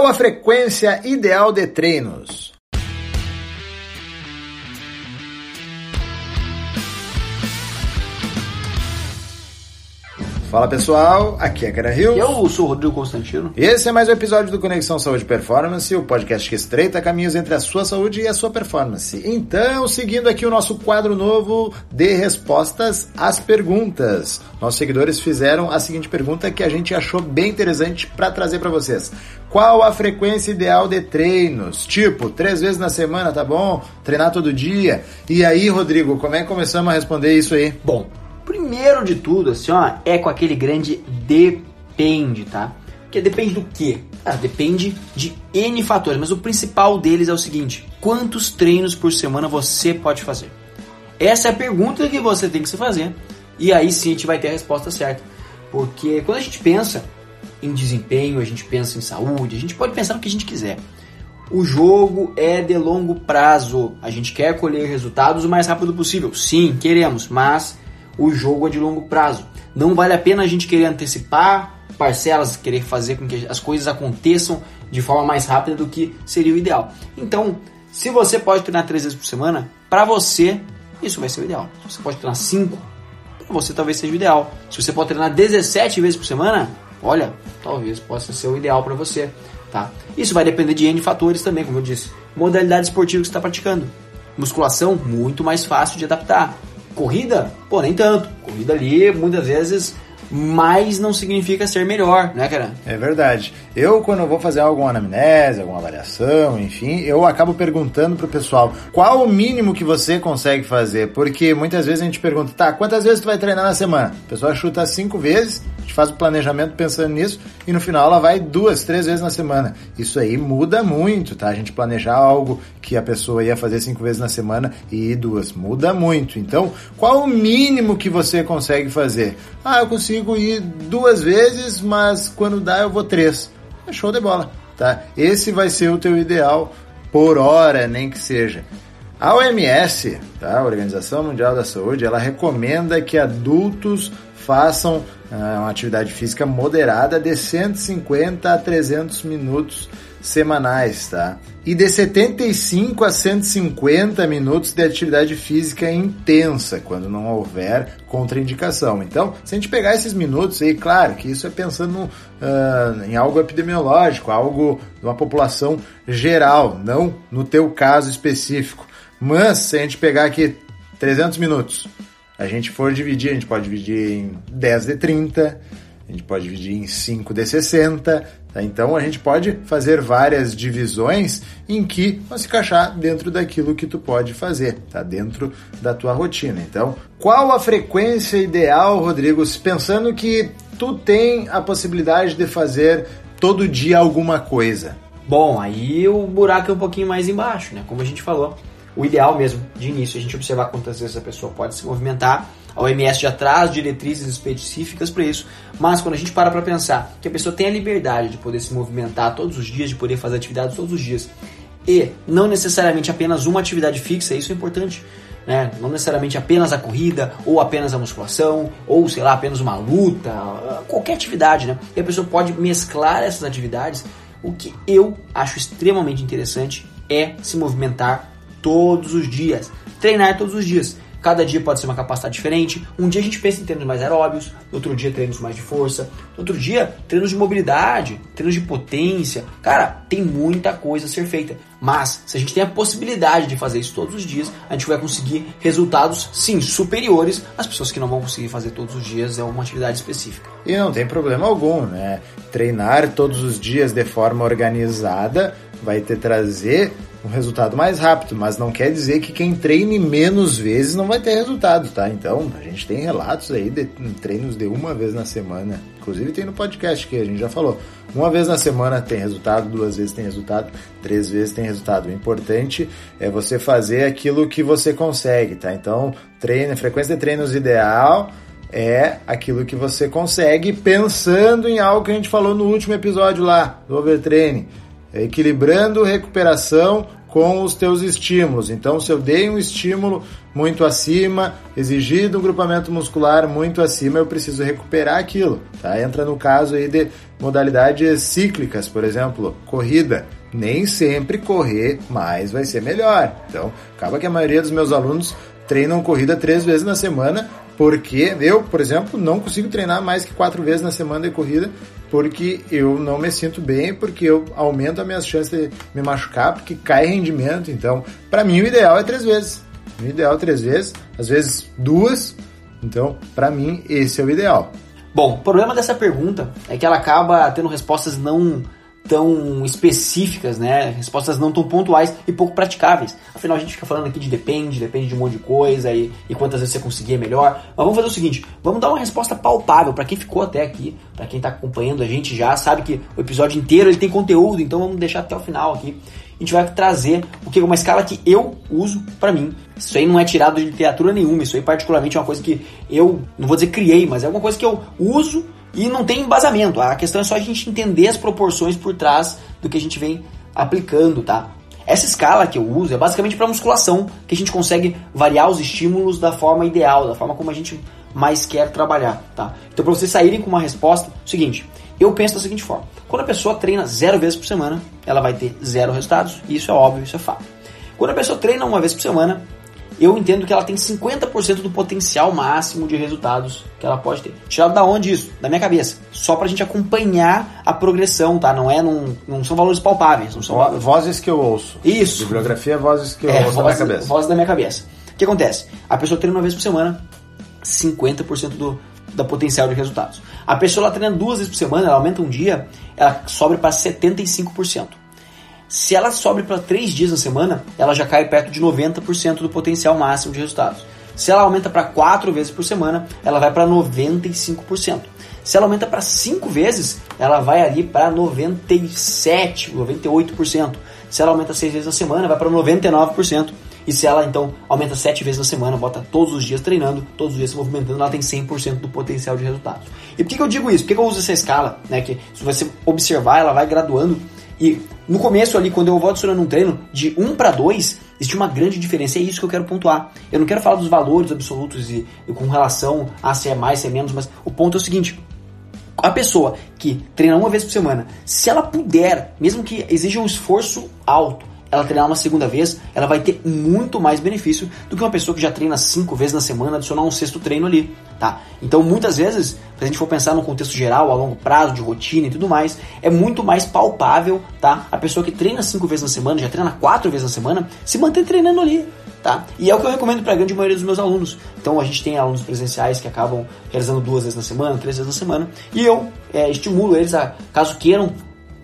Qual a frequência ideal de treinos? Fala pessoal, aqui é Cara Rio. Eu sou o Rodrigo Constantino. Esse é mais um episódio do Conexão Saúde Performance, o podcast que estreita caminhos entre a sua saúde e a sua performance. Então, seguindo aqui o nosso quadro novo de respostas às perguntas. Nossos seguidores fizeram a seguinte pergunta que a gente achou bem interessante para trazer para vocês. Qual a frequência ideal de treinos? Tipo, três vezes na semana, tá bom? Treinar todo dia? E aí, Rodrigo, como é que começamos a responder isso aí? Bom, Primeiro de tudo, assim, ó, é com aquele grande depende, tá? Porque depende do quê? Ah, depende de N fatores, mas o principal deles é o seguinte: quantos treinos por semana você pode fazer? Essa é a pergunta que você tem que se fazer. E aí sim a gente vai ter a resposta certa. Porque quando a gente pensa em desempenho, a gente pensa em saúde, a gente pode pensar no que a gente quiser. O jogo é de longo prazo. A gente quer colher resultados o mais rápido possível. Sim, queremos, mas o jogo é de longo prazo. Não vale a pena a gente querer antecipar parcelas, querer fazer com que as coisas aconteçam de forma mais rápida do que seria o ideal. Então, se você pode treinar três vezes por semana, para você isso vai ser o ideal. Se você pode treinar cinco, para você talvez seja o ideal. Se você pode treinar 17 vezes por semana, olha, talvez possa ser o ideal para você, tá? Isso vai depender de N fatores também, como eu disse. Modalidade esportiva que você está praticando. Musculação, muito mais fácil de adaptar. Corrida? Pô, nem tanto. Corrida ali, muitas vezes, mais não significa ser melhor, né, cara? É verdade. Eu, quando vou fazer alguma anamnese, alguma avaliação, enfim, eu acabo perguntando pro pessoal qual o mínimo que você consegue fazer. Porque muitas vezes a gente pergunta, tá, quantas vezes tu vai treinar na semana? A pessoa chuta cinco vezes, gente faz o planejamento pensando nisso, e no final ela vai duas, três vezes na semana. Isso aí muda muito, tá? A gente planejar algo que a pessoa ia fazer cinco vezes na semana e ir duas. Muda muito. Então, qual o mínimo que você consegue fazer? Ah, eu consigo ir duas vezes, mas quando dá eu vou três é show de bola, tá? Esse vai ser o teu ideal por hora, nem que seja. A OMS, tá? a Organização Mundial da Saúde, ela recomenda que adultos façam uma atividade física moderada de 150 a 300 minutos semanais, tá? E de 75 a 150 minutos de atividade física intensa, quando não houver contraindicação. Então, se a gente pegar esses minutos aí, claro que isso é pensando uh, em algo epidemiológico, algo de uma população geral, não no teu caso específico. Mas, se a gente pegar aqui 300 minutos, a gente for dividir, a gente pode dividir em 10 de 30, a gente pode dividir em 5 de 60, tá? Então a gente pode fazer várias divisões em que vai se encaixar dentro daquilo que tu pode fazer, tá? Dentro da tua rotina. Então, qual a frequência ideal, Rodrigo, pensando que tu tem a possibilidade de fazer todo dia alguma coisa? Bom, aí o buraco é um pouquinho mais embaixo, né? Como a gente falou, o ideal mesmo, de início, a gente observar quantas vezes a pessoa pode se movimentar a OMS já traz diretrizes específicas para isso, mas quando a gente para para pensar que a pessoa tem a liberdade de poder se movimentar todos os dias, de poder fazer atividades todos os dias, e não necessariamente apenas uma atividade fixa, isso é importante. Né? Não necessariamente apenas a corrida, ou apenas a musculação, ou sei lá, apenas uma luta, qualquer atividade, né? E a pessoa pode mesclar essas atividades. O que eu acho extremamente interessante é se movimentar todos os dias, treinar todos os dias. Cada dia pode ser uma capacidade diferente. Um dia a gente pensa em treinos mais aeróbios, outro dia treinos mais de força, outro dia treinos de mobilidade, treinos de potência. Cara, tem muita coisa a ser feita. Mas se a gente tem a possibilidade de fazer isso todos os dias, a gente vai conseguir resultados sim superiores às pessoas que não vão conseguir fazer todos os dias é uma atividade específica. E não tem problema algum, né? Treinar todos os dias de forma organizada vai te trazer um resultado mais rápido, mas não quer dizer que quem treine menos vezes não vai ter resultado, tá? Então, a gente tem relatos aí de treinos de uma vez na semana, inclusive tem no podcast que a gente já falou. Uma vez na semana tem resultado, duas vezes tem resultado, três vezes tem resultado. O importante é você fazer aquilo que você consegue, tá? Então, treino, frequência de treinos ideal é aquilo que você consegue pensando em algo que a gente falou no último episódio lá, do overtraining equilibrando recuperação com os teus estímulos. Então, se eu dei um estímulo muito acima, exigido um grupamento muscular muito acima, eu preciso recuperar aquilo. Tá? Entra no caso aí de modalidades cíclicas, por exemplo, corrida. Nem sempre correr mais vai ser melhor. Então, acaba que a maioria dos meus alunos treinam corrida três vezes na semana, porque eu, por exemplo, não consigo treinar mais que quatro vezes na semana de corrida, porque eu não me sinto bem, porque eu aumento as minhas chances de me machucar, porque cai rendimento. Então, para mim, o ideal é três vezes. O ideal é três vezes, às vezes duas. Então, para mim, esse é o ideal. Bom, o problema dessa pergunta é que ela acaba tendo respostas não tão específicas, né? Respostas não tão pontuais e pouco praticáveis. Afinal, a gente fica falando aqui de depende, depende de um monte de coisa e, e quantas vezes você conseguir é melhor. Mas vamos fazer o seguinte, vamos dar uma resposta palpável para quem ficou até aqui, para quem está acompanhando a gente já, sabe que o episódio inteiro ele tem conteúdo, então vamos deixar até o final aqui. A gente vai trazer o que uma escala que eu uso para mim. Isso aí não é tirado de literatura nenhuma, isso aí particularmente é uma coisa que eu, não vou dizer criei, mas é uma coisa que eu uso e não tem embasamento. A questão é só a gente entender as proporções por trás do que a gente vem aplicando, tá? Essa escala que eu uso é basicamente para musculação, que a gente consegue variar os estímulos da forma ideal, da forma como a gente mais quer trabalhar, tá? Então, para vocês saírem com uma resposta, é seguinte: eu penso da seguinte forma: quando a pessoa treina zero vezes por semana, ela vai ter zero resultados, e isso é óbvio, isso é fato. Quando a pessoa treina uma vez por semana, eu entendo que ela tem 50% do potencial máximo de resultados que ela pode ter. Tirado da onde isso? Da minha cabeça. Só pra gente acompanhar a progressão, tá? Não é, não, não são valores palpáveis. Não são valores... Vozes que eu ouço. Isso. Bibliografia, vozes que eu é, ouço voz, da minha cabeça. Vozes da minha cabeça. O que acontece? A pessoa treina uma vez por semana, 50% do, da potencial de resultados. A pessoa ela treina duas vezes por semana, ela aumenta um dia, ela sobe para 75%. Se ela sobe para 3 dias na semana, ela já cai perto de 90% do potencial máximo de resultados. Se ela aumenta para 4 vezes por semana, ela vai para 95%. Se ela aumenta para 5 vezes, ela vai ali para 97, 98%. Se ela aumenta 6 vezes na semana, vai para 99%. E se ela então aumenta 7 vezes na semana, bota todos os dias treinando, todos os dias se movimentando, ela tem 100% do potencial de resultados. E por que, que eu digo isso? Por que, que eu uso essa escala? Né, que se você observar, ela vai graduando e no começo ali, quando eu vou adicionando um treino de 1 para 2, existe uma grande diferença. É isso que eu quero pontuar. Eu não quero falar dos valores absolutos e, e com relação a se é mais, se é menos, mas o ponto é o seguinte. A pessoa que treina uma vez por semana, se ela puder, mesmo que exija um esforço alto, ela treinar uma segunda vez, ela vai ter muito mais benefício do que uma pessoa que já treina cinco vezes na semana, adicionar um sexto treino ali, tá? Então, muitas vezes, se a gente for pensar no contexto geral, a longo prazo, de rotina e tudo mais, é muito mais palpável, tá? A pessoa que treina cinco vezes na semana, já treina quatro vezes na semana, se mantém treinando ali, tá? E é o que eu recomendo para a grande maioria dos meus alunos. Então, a gente tem alunos presenciais que acabam realizando duas vezes na semana, três vezes na semana, e eu é, estimulo eles a, caso queiram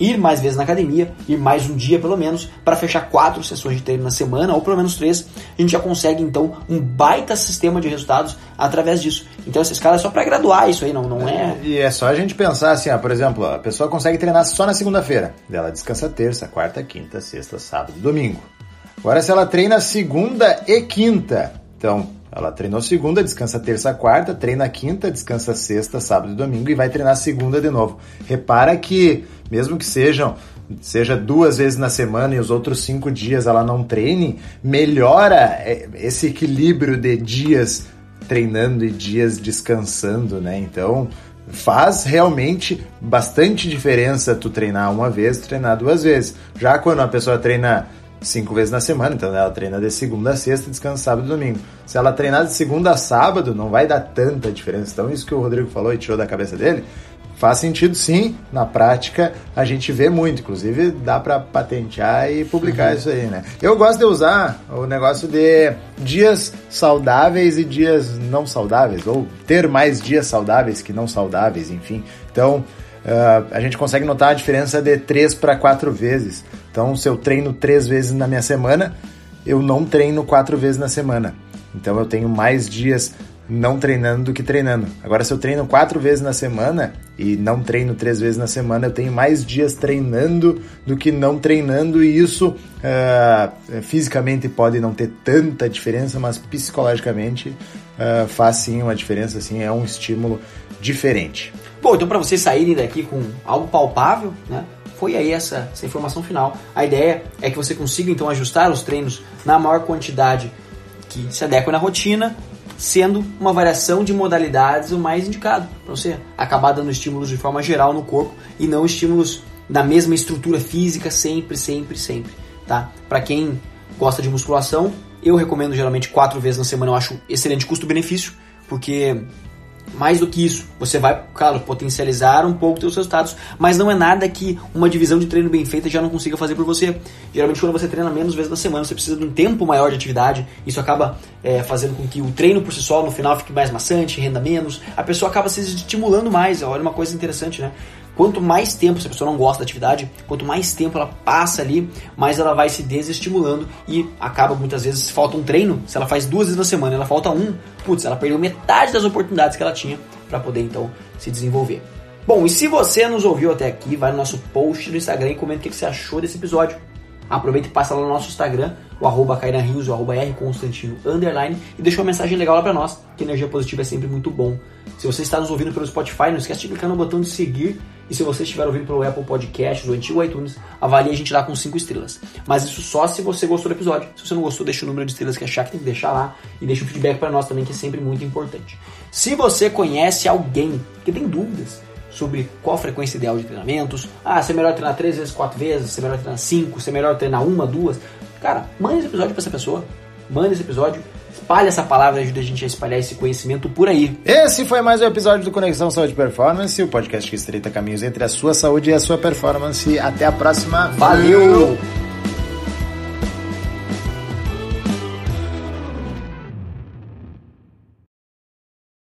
ir mais vezes na academia, ir mais um dia pelo menos, para fechar quatro sessões de treino na semana, ou pelo menos três, a gente já consegue então um baita sistema de resultados através disso. Então essa escala é só para graduar isso aí, não, não é. E é só a gente pensar assim, ó, por exemplo, a pessoa consegue treinar só na segunda-feira, ela descansa terça, quarta, quinta, sexta, sábado, domingo. Agora se ela treina segunda e quinta, então ela treinou segunda, descansa terça, quarta, treina quinta, descansa sexta, sábado e domingo e vai treinar segunda de novo. Repara que, mesmo que sejam seja duas vezes na semana e os outros cinco dias ela não treine, melhora é, esse equilíbrio de dias treinando e dias descansando, né? Então faz realmente bastante diferença tu treinar uma vez, treinar duas vezes. Já quando a pessoa treina cinco vezes na semana, então ela treina de segunda a sexta e descansa sábado e domingo. Se ela treinar de segunda a sábado, não vai dar tanta diferença. Então, isso que o Rodrigo falou e tirou da cabeça dele, faz sentido sim, na prática a gente vê muito, inclusive dá para patentear e publicar uhum. isso aí, né? Eu gosto de usar o negócio de dias saudáveis e dias não saudáveis, ou ter mais dias saudáveis que não saudáveis, enfim. Então, uh, a gente consegue notar a diferença de três para quatro vezes. Então, se eu treino três vezes na minha semana, eu não treino quatro vezes na semana. Então, eu tenho mais dias não treinando do que treinando. Agora, se eu treino quatro vezes na semana e não treino três vezes na semana, eu tenho mais dias treinando do que não treinando, e isso uh, fisicamente pode não ter tanta diferença, mas psicologicamente uh, faz sim uma diferença, assim, é um estímulo diferente. Bom, então para vocês saírem daqui com algo palpável, né? Foi aí essa, essa informação final. A ideia é que você consiga então ajustar os treinos na maior quantidade que se adequa na rotina, sendo uma variação de modalidades o mais indicado para você acabar dando estímulos de forma geral no corpo e não estímulos da mesma estrutura física sempre, sempre, sempre, tá? Para quem gosta de musculação, eu recomendo geralmente quatro vezes na semana, eu acho excelente custo-benefício, porque mais do que isso, você vai, claro, potencializar um pouco os seus resultados, mas não é nada que uma divisão de treino bem feita já não consiga fazer por você. Geralmente, quando você treina menos vezes na semana, você precisa de um tempo maior de atividade, isso acaba é, fazendo com que o treino por si só no final fique mais maçante, renda menos, a pessoa acaba se estimulando mais. Olha uma coisa interessante, né? Quanto mais tempo, se a pessoa não gosta da atividade, quanto mais tempo ela passa ali, mais ela vai se desestimulando e acaba muitas vezes, se falta um treino, se ela faz duas vezes na semana ela falta um, putz, ela perdeu metade das oportunidades que ela tinha para poder então se desenvolver. Bom, e se você nos ouviu até aqui, vai no nosso post do Instagram e comenta o que você achou desse episódio. Aproveita e passa lá no nosso Instagram, o arroba Rios, o arroba R Constantino, underline, e deixa uma mensagem legal lá pra nós, que energia positiva é sempre muito bom. Se você está nos ouvindo pelo Spotify, não esquece de clicar no botão de seguir, e se você estiver ouvindo pelo Apple Podcasts, o antigo iTunes, avalie a gente lá com 5 estrelas. Mas isso só se você gostou do episódio. Se você não gostou, deixa o número de estrelas que achar que tem que deixar lá, e deixa um feedback para nós também, que é sempre muito importante. Se você conhece alguém que tem dúvidas, sobre qual a frequência ideal de treinamentos. Ah, se é melhor treinar três vezes, quatro vezes, se é melhor treinar cinco, se é melhor treinar uma, duas. Cara, manda esse episódio para essa pessoa. Manda esse episódio. Espalhe essa palavra, ajuda a gente a espalhar esse conhecimento por aí. Esse foi mais um episódio do Conexão Saúde Performance, o podcast que estreita caminhos entre a sua saúde e a sua performance. Até a próxima. Valeu.